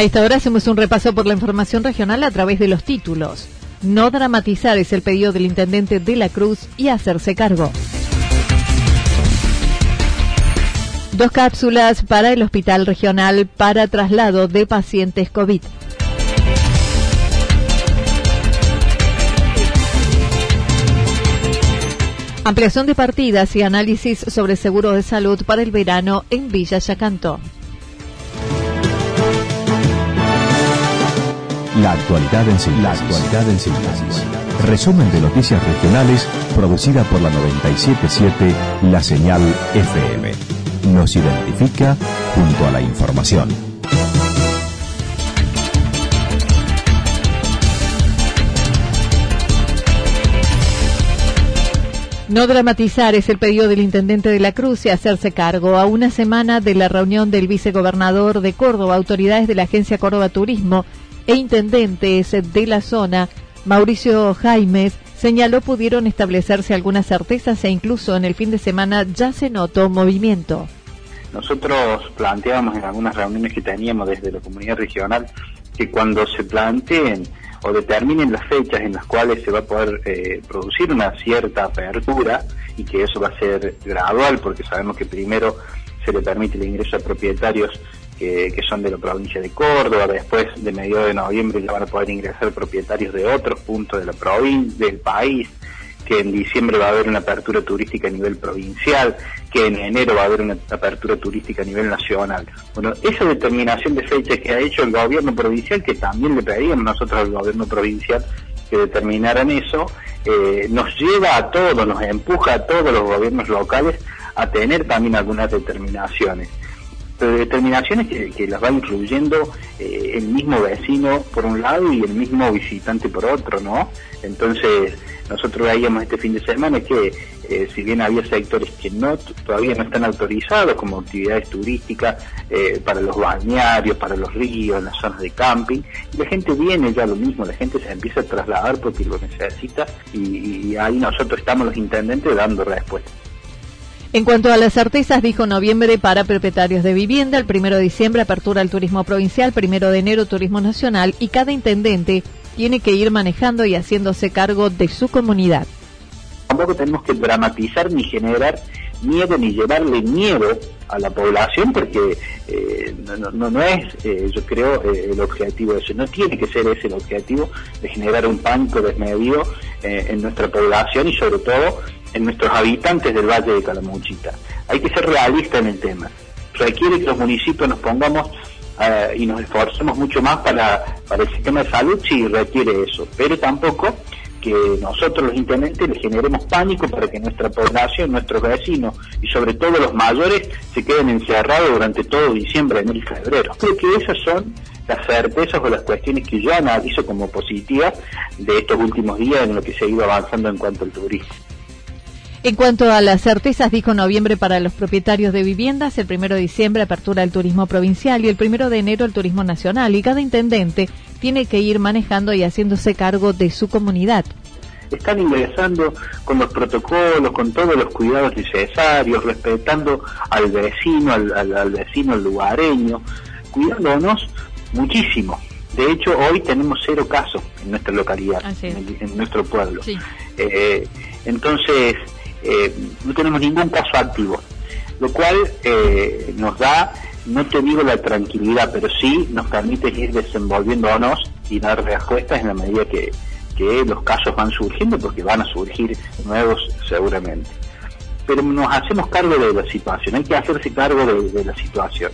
A esta hora hacemos un repaso por la información regional a través de los títulos. No dramatizar es el pedido del intendente de la Cruz y hacerse cargo. Dos cápsulas para el hospital regional para traslado de pacientes COVID. Ampliación de partidas y análisis sobre seguro de salud para el verano en Villa Yacanto. La actualidad en síntesis. La actualidad en síntesis. Resumen de noticias regionales producida por la 977 La Señal FM. Nos identifica junto a la información. No dramatizar es el pedido del intendente de la Cruz y hacerse cargo a una semana de la reunión del vicegobernador de Córdoba, autoridades de la Agencia Córdoba Turismo e intendentes de la zona, Mauricio Jaimes, señaló pudieron establecerse algunas certezas e incluso en el fin de semana ya se notó movimiento. Nosotros planteamos en algunas reuniones que teníamos desde la comunidad regional que cuando se planteen o determinen las fechas en las cuales se va a poder eh, producir una cierta apertura y que eso va a ser gradual porque sabemos que primero se le permite el ingreso a propietarios que, son de la provincia de Córdoba, después de medio de noviembre ya van a poder ingresar propietarios de otros puntos de la provincia, del país, que en diciembre va a haber una apertura turística a nivel provincial, que en enero va a haber una apertura turística a nivel nacional. Bueno, esa determinación de fechas que ha hecho el gobierno provincial, que también le pedíamos nosotros al gobierno provincial que determinaran eso, eh, nos lleva a todos, nos empuja a todos los gobiernos locales a tener también algunas determinaciones determinaciones que, las va incluyendo eh, el mismo vecino por un lado y el mismo visitante por otro, ¿no? Entonces, nosotros veíamos este fin de semana que eh, si bien había sectores que no todavía no están autorizados como actividades turísticas eh, para los balnearios, para los ríos, las zonas de camping, la gente viene ya lo mismo, la gente se empieza a trasladar porque lo necesita y, y ahí nosotros estamos los intendentes dando respuesta. En cuanto a las certezas, dijo noviembre para propietarios de vivienda, el primero de diciembre apertura al turismo provincial, primero de enero turismo nacional y cada intendente tiene que ir manejando y haciéndose cargo de su comunidad. Tampoco tenemos que dramatizar ni generar miedo ni llevarle miedo a la población porque eh, no, no, es, eh, yo creo, eh, el objetivo de eso. No tiene que ser ese el objetivo de generar un pánico desmedido en nuestra población y sobre todo en nuestros habitantes del Valle de Calamuchita. Hay que ser realista en el tema. Requiere que los municipios nos pongamos eh, y nos esforcemos mucho más para, para el sistema de salud, sí requiere eso, pero tampoco que nosotros los intendentes le generemos pánico para que nuestra población, nuestros vecinos y sobre todo los mayores se queden encerrados durante todo diciembre, enero y febrero. Creo que esas son las certezas o las cuestiones que yo analizo como positivas de estos últimos días en lo que se ha ido avanzando en cuanto al turismo. En cuanto a las certezas, dijo noviembre para los propietarios de viviendas, el primero de diciembre apertura del turismo provincial y el primero de enero el turismo nacional. Y cada intendente tiene que ir manejando y haciéndose cargo de su comunidad. Están ingresando con los protocolos, con todos los cuidados necesarios, respetando al vecino, al, vecino, al lugareño, cuidándonos muchísimo. De hecho, hoy tenemos cero casos en nuestra localidad, en, nuestro pueblo. Eh, entonces, eh, no tenemos ningún caso activo, lo cual eh, nos da, no te la tranquilidad, pero sí nos permite ir desenvolviéndonos y dar respuestas en la medida que, los casos van surgiendo, porque van a surgir nuevos seguramente. Pero nos hacemos cargo de la situación, hay que hacerse cargo de la situación.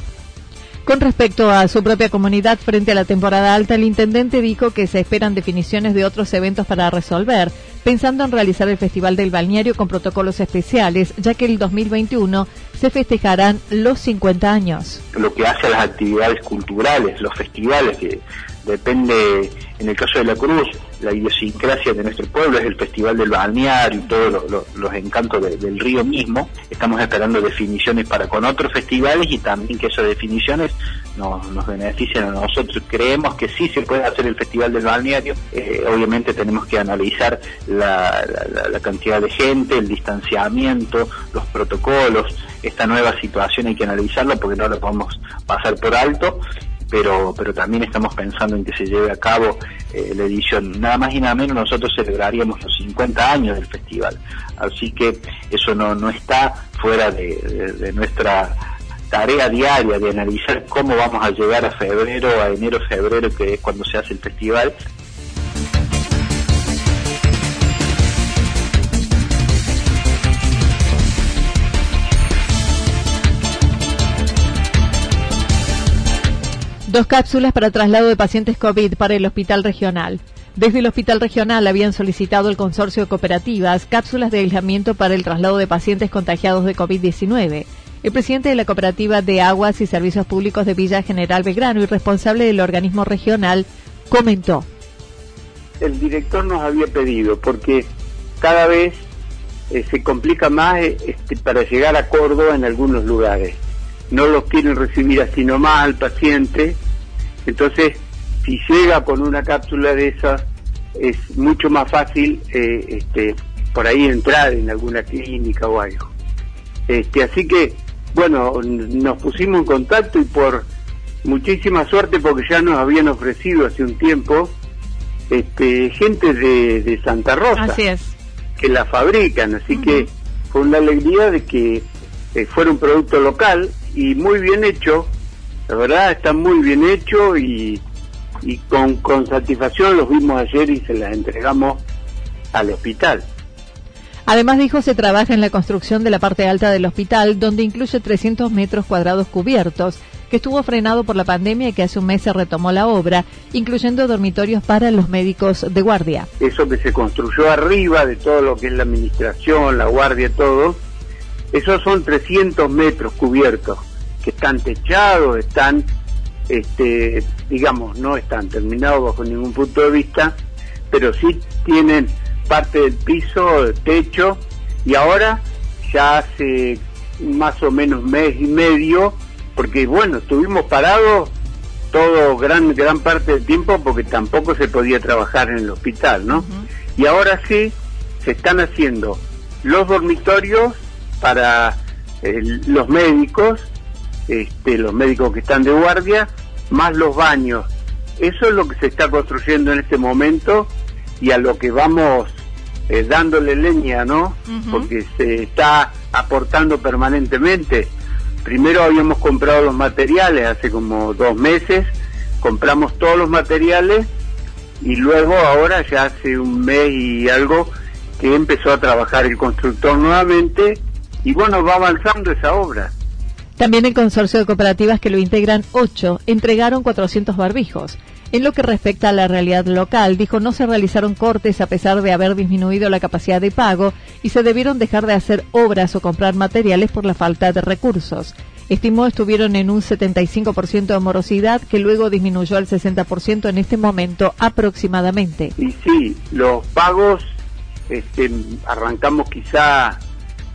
Con respecto a su propia comunidad frente a la temporada alta, el intendente dijo que se esperan definiciones de otros eventos para resolver, pensando en realizar el Festival del Balneario con protocolos especiales, ya que el 2021 se festejarán los 50 años. Lo que hace a las actividades culturales, los festivales, que depende, en el caso de la Cruz, la idiosincrasia de nuestro pueblo es el Festival del Balneario y todos los encantos del río mismo. Estamos esperando definiciones para con otros festivales y también que esas definiciones nos, beneficien a nosotros. Creemos que sí se puede hacer el Festival del Balneario. Eh, obviamente tenemos que analizar la, la cantidad de gente, el distanciamiento, los protocolos. Esta nueva situación hay que analizarla porque no la podemos pasar por alto pero, pero también estamos pensando en que se lleve a cabo eh, la edición. Nada más y nada menos nosotros celebraríamos los 50 años del festival. Así que eso no, no está fuera de, nuestra tarea diaria de analizar cómo vamos a llegar a febrero, a enero, febrero, que es cuando se hace el festival, Dos cápsulas para traslado de pacientes COVID para el hospital regional. Desde el hospital regional habían solicitado el consorcio de cooperativas cápsulas de aislamiento para el traslado de pacientes contagiados de COVID-19. El presidente de la cooperativa de aguas y servicios públicos de Villa General Belgrano y responsable del organismo regional comentó. El director nos había pedido porque cada vez eh, se complica más este, para llegar a Córdoba en algunos lugares. No los quieren recibir así nomás al paciente entonces, si llega con una cápsula de esas, es mucho más fácil eh, este, por ahí entrar en alguna clínica o algo. Este, así que, bueno, nos pusimos en contacto y por muchísima suerte, porque ya nos habían ofrecido hace un tiempo este, gente de, Santa Rosa. Que la fabrican, así que fue una alegría de que eh, fuera un producto local y muy bien hecho la verdad está muy bien hecho y, con, con satisfacción los vimos ayer y se las entregamos al hospital. Además dijo se trabaja en la construcción de la parte alta del hospital, donde incluye 300 metros cuadrados cubiertos, que estuvo frenado por la pandemia y que hace un mes se retomó la obra, incluyendo dormitorios para los médicos de guardia. Eso que se construyó arriba de todo lo que es la administración, la guardia, todo, esos son 300 metros cubiertos que están techados, están, este, digamos, no están terminados bajo ningún punto de vista, pero sí tienen parte del piso, el techo, y ahora ya hace más o menos mes y medio, porque bueno, estuvimos parados todo gran gran parte del tiempo porque tampoco se podía trabajar en el hospital, ¿no? Y ahora sí se están haciendo los dormitorios para eh, los médicos este, los médicos que están de guardia, más los baños. Eso es lo que se está construyendo en este momento y a lo que vamos eh, dándole leña, ¿no? Porque se está aportando permanentemente. Primero habíamos comprado los materiales hace como dos meses, compramos todos los materiales y luego ahora ya hace un mes y algo que empezó a trabajar el constructor nuevamente y bueno, va avanzando esa obra. También el consorcio de cooperativas que lo integran, ocho, entregaron 400 barbijos. En lo que respecta a la realidad local, dijo no se realizaron cortes a pesar de haber disminuido la capacidad de pago y se debieron dejar de hacer obras o comprar materiales por la falta de recursos. estimó estuvieron en un 75% de morosidad que luego disminuyó al 60% en este momento aproximadamente. Y sí, los pagos este, arrancamos quizá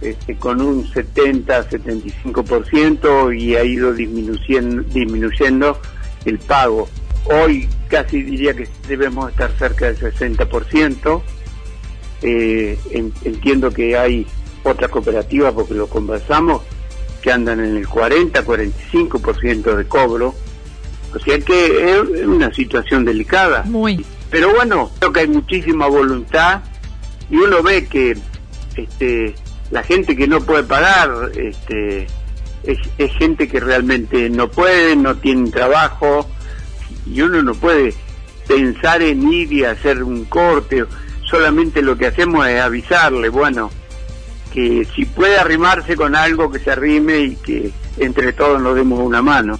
este, con un 70-75% y ha ido disminuyendo, disminuyendo el pago. Hoy casi diría que debemos estar cerca del 60%. Eh, entiendo que hay otras cooperativas, porque lo conversamos, que andan en el 40-45% de cobro. O sea que es una situación delicada. Muy. Pero bueno, creo que hay muchísima voluntad y uno ve que este, la gente que no puede pagar este, es, es gente que realmente no puede, no tiene trabajo y uno no puede pensar en ir y hacer un corte. Solamente lo que hacemos es avisarle, bueno, que si puede arrimarse con algo, que se arrime y que entre todos nos demos una mano.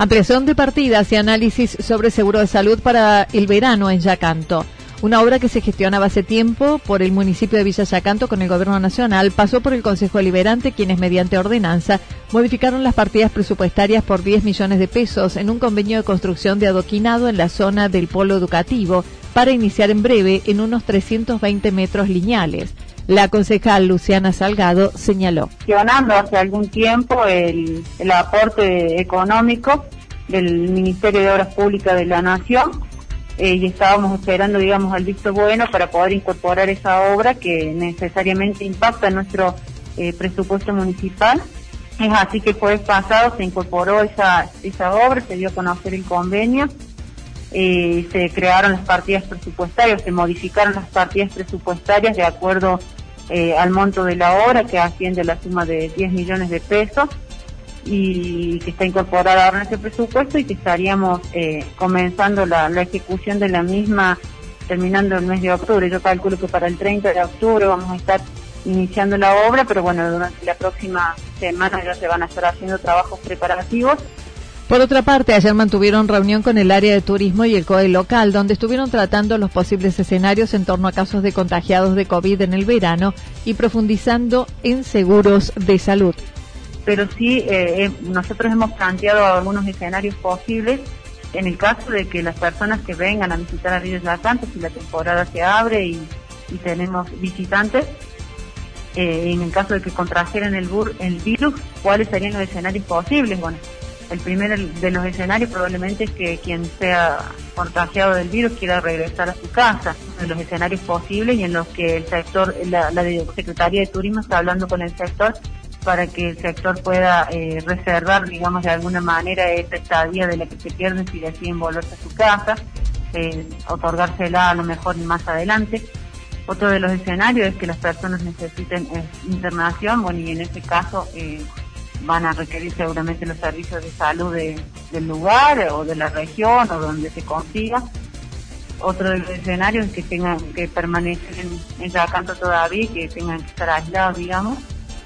Ampliación de partidas y análisis sobre seguro de salud para el verano en Yacanto. Una obra que se gestionaba hace tiempo por el municipio de Villa Yacanto con el Gobierno Nacional pasó por el Consejo Deliberante, quienes mediante ordenanza modificaron las partidas presupuestarias por 10 millones de pesos en un convenio de construcción de adoquinado en la zona del polo educativo para iniciar en breve en unos 320 metros lineales. La concejal Luciana Salgado señaló. Hace algún tiempo el, el aporte económico del Ministerio de Obras Públicas de la Nación eh, y estábamos esperando, digamos, al visto bueno para poder incorporar esa obra que necesariamente impacta en nuestro eh, presupuesto municipal. Es así que el jueves pasado se incorporó esa, esa obra, se dio a conocer el convenio, eh, se crearon las partidas presupuestarias, se modificaron las partidas presupuestarias de acuerdo al monto de la obra, que asciende a la suma de 10 millones de pesos y que está incorporada ahora en ese presupuesto y que estaríamos eh, comenzando la, ejecución de la misma terminando el mes de octubre. Yo calculo que para el 30 de octubre vamos a estar iniciando la obra, pero bueno, durante la próxima semana ya se van a estar haciendo trabajos preparativos. Por otra parte, ayer mantuvieron reunión con el área de turismo y el COE local, donde estuvieron tratando los posibles escenarios en torno a casos de contagiados de COVID en el verano y profundizando en seguros de salud pero sí eh, nosotros hemos planteado algunos escenarios posibles en el caso de que las personas que vengan a visitar a Río Yacanto, si la temporada se abre y, tenemos visitantes, eh, en el caso de que contrajeran el, el virus, ¿cuáles serían los escenarios posibles? Bueno, el primero de los escenarios probablemente es que quien sea contagiado del virus quiera regresar a su casa. De los escenarios posibles y en los que el sector, la, la Secretaría de Turismo está hablando con el sector para que el sector pueda eh, reservar, digamos, de alguna manera esa estadía de la que se pierden si deciden volverse a su casa, eh, otorgársela a lo mejor más adelante. Otro de los escenarios es que las personas necesiten eh, internación, bueno, y en ese caso van a requerir seguramente los servicios de salud del lugar o de la región o donde se consiga. Otro de los escenarios es que tengan que permanecer en, en Yacanto todavía que tengan que estar aislados, digamos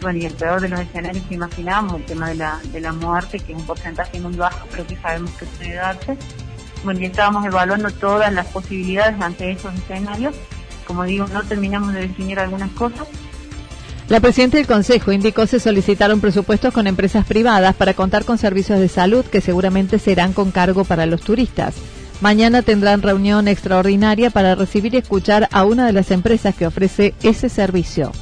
bueno, y el peor de los escenarios que imaginábamos, el tema de la, de la muerte, que es un porcentaje muy bajo, pero que sabemos que puede darse. Bueno, y estábamos evaluando todas las posibilidades ante esos escenarios. Como digo, no terminamos de definir algunas cosas. La presidenta del Consejo indicó se solicitaron presupuestos con empresas privadas para contar con servicios de salud que seguramente serán con cargo para los turistas. Mañana tendrán reunión extraordinaria para recibir y escuchar a una de las empresas que ofrece ese servicio.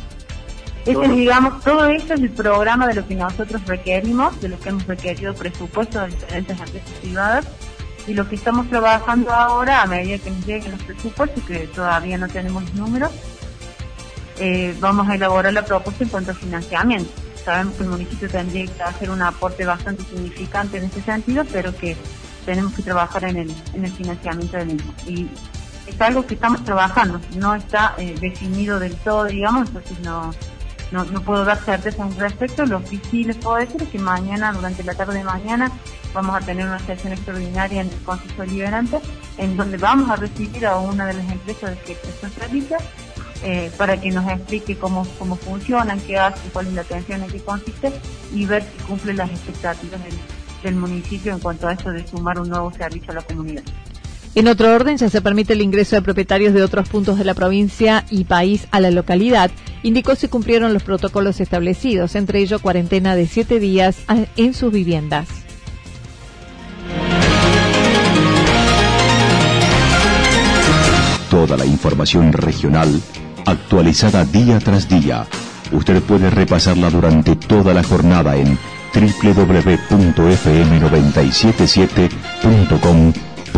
Ese es, digamos, todo eso es el programa de lo que nosotros requerimos, de lo que hemos requerido presupuestos de diferentes empresas privadas y lo que estamos trabajando ahora a medida que nos lleguen los presupuestos, que todavía no tenemos los números, eh, vamos a elaborar la propuesta en cuanto a financiamiento. Sabemos que el municipio tendría que hacer un aporte bastante significante en ese sentido, pero que tenemos que trabajar en el, en el financiamiento del mismo. Y es algo que estamos trabajando, no está eh, definido del todo, digamos, entonces no no, no puedo dar certeza al respecto. Lo que sí les decir es que mañana, durante la tarde de mañana, vamos a tener una sesión extraordinaria en el Consejo Liberante, en donde vamos a recibir a una de las empresas que prestan servicios eh, para que nos explique cómo, cómo funcionan, qué hacen, cuál es la atención, en qué consiste y ver si cumple las expectativas del, del municipio en cuanto a eso de sumar un nuevo servicio a la comunidad. En otro orden, ya se permite el ingreso de propietarios de otros puntos de la provincia y país a la localidad. Indicó si cumplieron los protocolos establecidos, entre ellos cuarentena de siete días en sus viviendas. Toda la información regional actualizada día tras día. Usted puede repasarla durante toda la jornada en www.fm977.com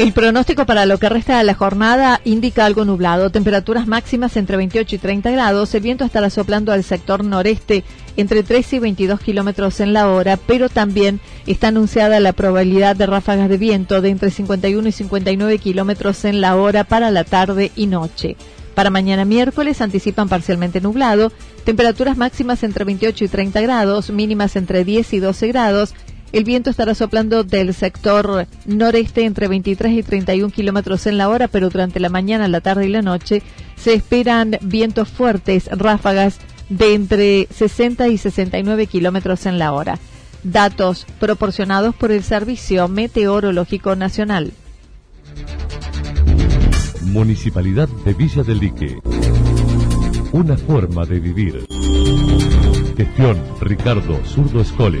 El pronóstico para lo que resta de la jornada indica algo nublado, temperaturas máximas entre 28 y 30 grados, el viento estará soplando al sector noreste entre 13 y 22 kilómetros en la hora, pero también está anunciada la probabilidad de ráfagas de viento de entre 51 y 59 kilómetros en la hora para la tarde y noche. Para mañana miércoles anticipan parcialmente nublado, temperaturas máximas entre 28 y 30 grados, mínimas entre 10 y 12 grados. El viento estará soplando del sector noreste entre 23 y 31 kilómetros en la hora, pero durante la mañana, la tarde y la noche se esperan vientos fuertes, ráfagas de entre 60 y 69 kilómetros en la hora. Datos proporcionados por el Servicio Meteorológico Nacional. Municipalidad de Villa del Lique. Una forma de vivir. Gestión Ricardo Zurdo Escole.